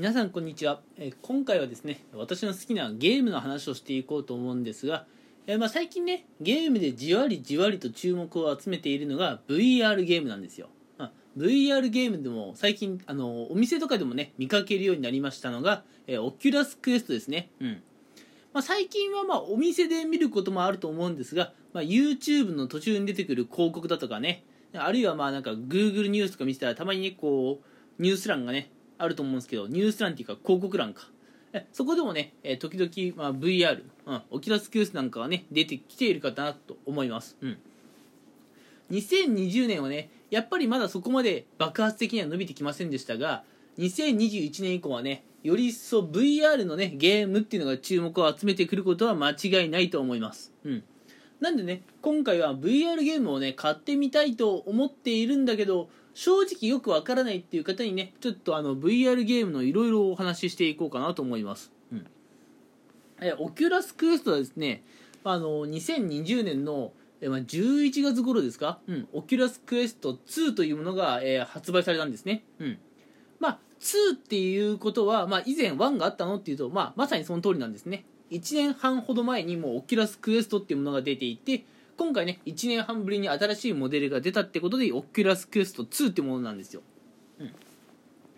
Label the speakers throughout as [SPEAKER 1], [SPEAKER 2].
[SPEAKER 1] 皆さんこんにちは、えー今回はですね私の好きなゲームの話をしていこうと思うんですが、えーまあ、最近ねゲームでじわりじわりと注目を集めているのが VR ゲームなんですよ、まあ VR ゲームでも最近あのお店とかでもね見かけるようになりましたのが、えー、オキュラスクエストですね。うん。まあ、最近はまあお店で見ることもあると思うんですが、まあ、YouTube の途中に出てくる広告だとかねあるいはまあなんか Google ニュースとか見てたらたまにねこうニュース欄がねあると思うんですけどニュース欄っていうか広告欄か。そこでもね、え時々、まあ、VR、うん、オキラスクエスなんかはね出てきているかなと思います、うん、2020年はねやっぱりまだそこまで爆発的には伸びてきませんでしたが2021年以降はねより一層 VR のねゲームっていうのが注目を集めてくることは間違いないと思います。うん。なんでね今回は VR ゲームをね買ってみたいと思っているんだけど正直よくわからないっていう方にねちょっとあの VR ゲームのいろいろお話ししていこうかなと思います、うん、えオキュラスクエストはですねあの2020年のえまあ11月頃ですか、うん、オキュラスクエスト2というものが、えー発売されたんですね、うん、まあ2っていうことは、まあ、以前1があったのっていうと、まあ、まさにその通りなんですね。1年半ほど前にもうオキュラスクエストっていうものが出ていて今回ね1年半ぶりに新しいモデルが出たってことでオキュラスクエスト2ってものなんですよ、うん、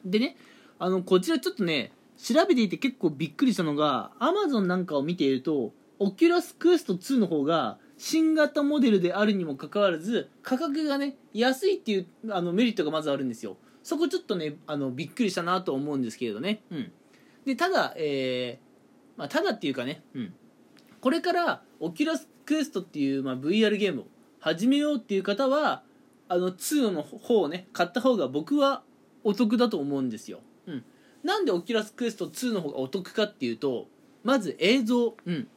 [SPEAKER 1] でねあのこちらちょっとね調べていて結構びっくりしたのが Amazon なんかを見ているとオキュラスクエスト2の方が新型モデルであるにもかかわらず価格がね安いっていうあのメリットがまずあるんですよ。そこちょっとねあのびっくりしたなと思うんですけれどね、うん、でただ、えーまあ、ただっていうかね、うん、これからオキュラスクエストっていう、まあ、VR ゲームを始めようっていう方はあの2の方をね買った方が僕はお得だと思うんですよ、うん、なんでオキュラスクエスト2の方がお得かっていうとまず映像、うん、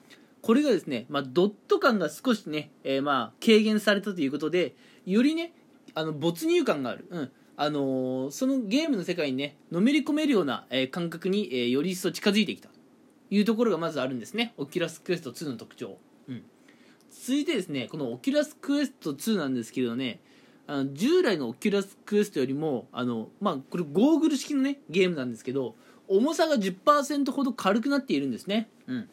[SPEAKER 1] これがですね、まあ、ドット感が少しね、えーまあ軽減されたということでよりねあの没入感がある、うん。あのーそのゲームの世界にねのめり込めるような、えー感覚に、えーより一層近づいてきた。というところがまずあるんですね。オキュラスクエスト2の特徴、続いてですねこのオキュラスクエスト2なんですけどねあの従来のオキュラスクエストよりもあの、まあ、これゴーグル式のねゲームなんですけど重さが10%ほど軽くなっているんですね。うん。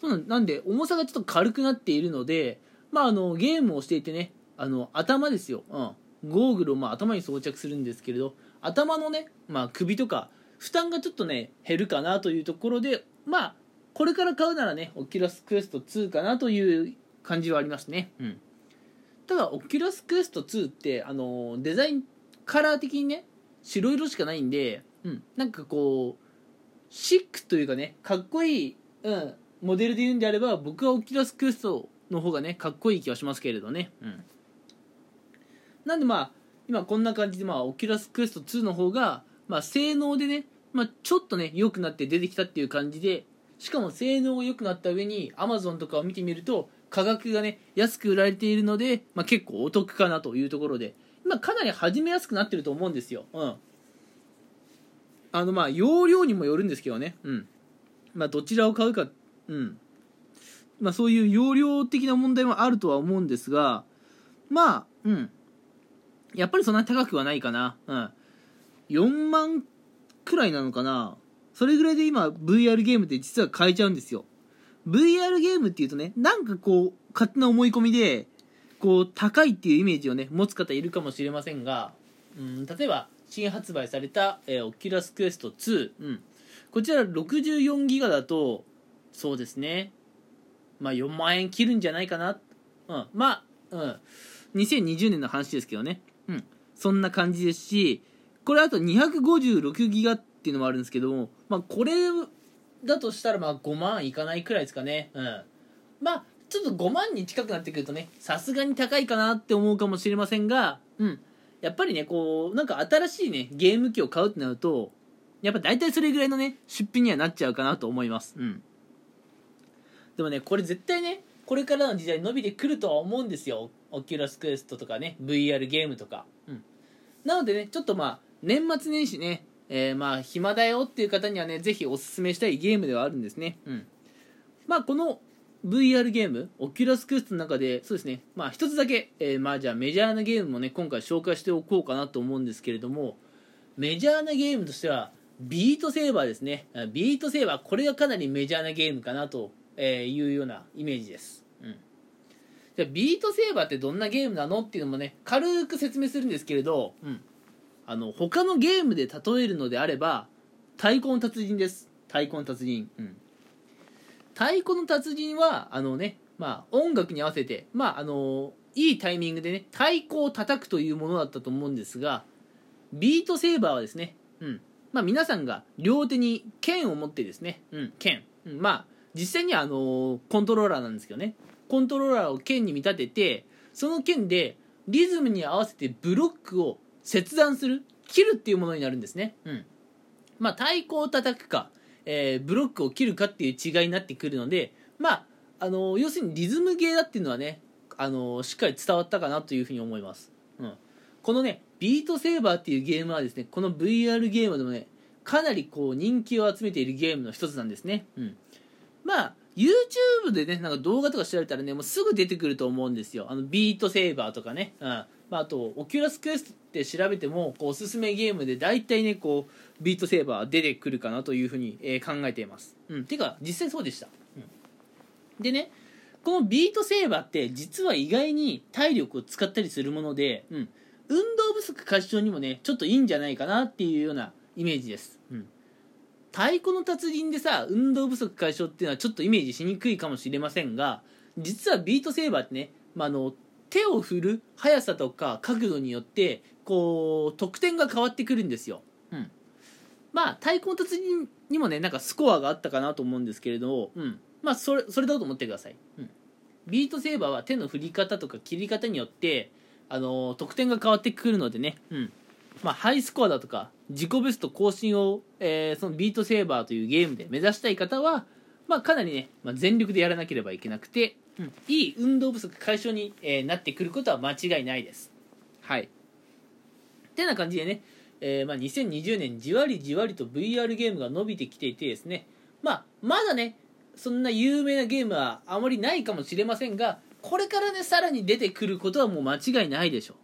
[SPEAKER 1] そうなんで重さがちょっと軽くなっているので、まあ、あのゲームをしていてねあの頭ですよ、うん、ゴーグルをまあ頭に装着するんですけれど頭のね、まあ、首とか負担がちょっとね減るかなというところでまあこれから買うならねオキュラスクエスト2かなという感じはありますね、うん、ただオキュラスクエスト2ってあのデザインカラー的にね白色しかないんで、うん、なんかこうシックというかねかっこいい、うん、モデルで言うんであれば僕はオキュラスクエストの方がねかっこいい気はしますけれどね、うん、なんでまあ今こんな感じでまあ Oculus Quest 2の方が、まあ、性能でね、まあ、ちょっとね良くなって出てきたっていう感じでしかも性能が良くなった上に Amazon とかを見てみると価格がね安く売られているので、まあ、結構お得かなというところで。今かなり始めやすくなってると思うんですよ、うん、あのまあ容量にもよるんですけどね、うん。まあ、どちらを買うか、うん。まあ、そういう容量的な問題もあるとは思うんですがまあうん。やっぱりそんなに高くはないかな、うん、4万くらいなのかな。それぐらいで今 VR ゲームって実は買えちゃうんですよ。VR ゲームっていうとねなんかこう勝手な思い込みでこう高いっていうイメージをね持つ方いるかもしれませんが、うん、例えば新発売された、えー、 Oculus Quest 2、うん、こちら64ギガだとそうですね。まあ4万円切るんじゃないかな、うん、まあ、うん、2020年の話ですけどね、うん、そんな感じですしこれあと256ギガっていうのもあるんですけど、まあ、これだとしたらまあ5万いかないくらいですかね、うん、まあちょっと5万に近くなってくるとねさすがに高いかなって思うかもしれませんが、うん、やっぱりねこうなんか新しいねゲーム機を買うってなるとやっぱ大体それぐらいのね出費にはなっちゃうかなと思います、うん、でもねこれ絶対ねこれからの時代伸びてくるとは思うんですよ。 Oculus Quest とかね VR ゲームとか、うん、なのでねちょっとまあ年末年始ねえー、まあ暇だよっていう方にはねぜひおすすめしたいゲームではあるんですね。うん。まあこの VR ゲーム Oculus Quest の中でそうですね。まあ一つだけ、えー、まあじゃあメジャーなゲームもね今回紹介しておこうかなと思うんですけれどもメジャーなゲームとしてはビートセーバーですね。ビートセーバーこれがかなりメジャーなゲームかなというようなイメージです、うん、じゃあビートセーバーってどんなゲームなのっていうのもね軽く説明するんですけれど、うん、あの他のゲームで例えるのであれば太鼓の達人です。太鼓の達人、うん、太鼓の達人はあのねまあ音楽に合わせてまああのいいタイミングでね太鼓を叩くというものだったと思うんですがビートセーバーはですね、うん。まあ、皆さんが両手に剣を持ってですね、うん、剣、うん、まあ実際にはあのコントローラーなんですけどね。コントローラーを剣に見立ててその剣でリズムに合わせてブロックを切断する切るっていうものになるんですね、うん。まあ、太鼓を叩くか、えー、ブロックを切るかっていう違いになってくるのでまああの要するにリズムゲーだっていうのはねあのしっかり伝わったかなというふうに思います、うん、このね Beat Saber っていうゲームはですねこの VR ゲームでもねかなりこう人気を集めているゲームの一つなんですね、うん、まあ YouTube でねなんか動画とか調べたらねもうすぐ出てくると思うんですよ。あの Beat Saber とかね、うん。まあ、あと Oculus Quest って調べてもこうおすすめゲームで大体ねこう Beat Saber 出てくるかなというふうに、えー、考えています。うん。てか実際そうでした、うん、でねこのビートセーバーって実は意外に体力を使ったりするもので、うん、運動不足解消にもねちょっといいんじゃないかなっていうようなイメージです、うん、太鼓の達人でさ運動不足解消っていうのはちょっとイメージしにくいかもしれませんが実はビートセーバーってね、まあ、の手を振る速さとか角度によってこう得点が変わってくるんですよ、うん、まあ太鼓の達人にもねなんかスコアがあったかなと思うんですけれど、うん、まあそれそれだと思ってください、うん、ビートセーバーは手の振り方とか切り方によってあの得点が変わってくるのでね、うんまあ、ハイスコアだとか自己ベスト更新を、えー、そのビートセーバーというゲームで目指したい方は、まあ、かなりね、まあ、全力でやらなければいけなくて、うん、いい運動不足解消に、えー、なってくることは間違いないです。はい。ってな感じでね、えーまあ、2020年じわりじわりと VR ゲームが伸びてきていてですね、まあ、まだね、そんな有名なゲームはあまりないかもしれませんがこれからねさらに出てくることはもう間違いないでしょう、うん、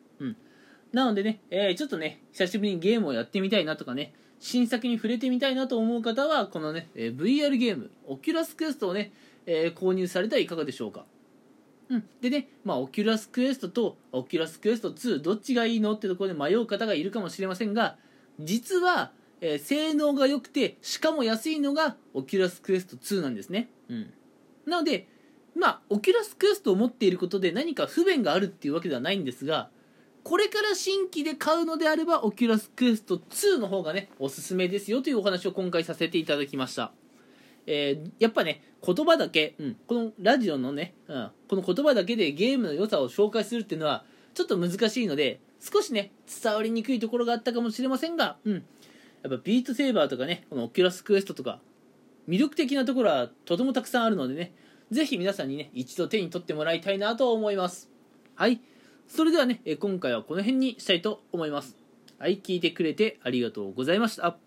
[SPEAKER 1] なのでね、えー、ちょっとね久しぶりにゲームをやってみたいなとかね新作に触れてみたいなと思う方はこのね、えー、VR ゲームオキュラスクエストをね、えー、購入されてはいかがでしょうか。うん、でね、まあ、 Oculus Quest と Oculus Quest 2どっちがいいのってところで迷う方がいるかもしれませんが実はえー、性能が良くてしかも安いのが Oculus Quest 2なんですね、うん、なのでまあ Oculus Quest を持っていることで何か不便があるっていうわけではないんですがこれから新規で買うのであれば Oculus Quest 2の方がねおすすめですよというお話を今回させていただきましたえー、やっぱね言葉だけ、うん、このラジオのね、うん、この言葉だけでゲームの良さを紹介するっていうのはちょっと難しいので少しね伝わりにくいところがあったかもしれませんが、うん、やっぱ Beat Saber とかね、この Oculus Quest とか、魅力的なところはとてもたくさんあるのでね、ぜひ皆さんにね、一度手に取ってもらいたいなと思います。はい。それではね、今回はこの辺にしたいと思います。はい、聞いてくれてありがとうございました。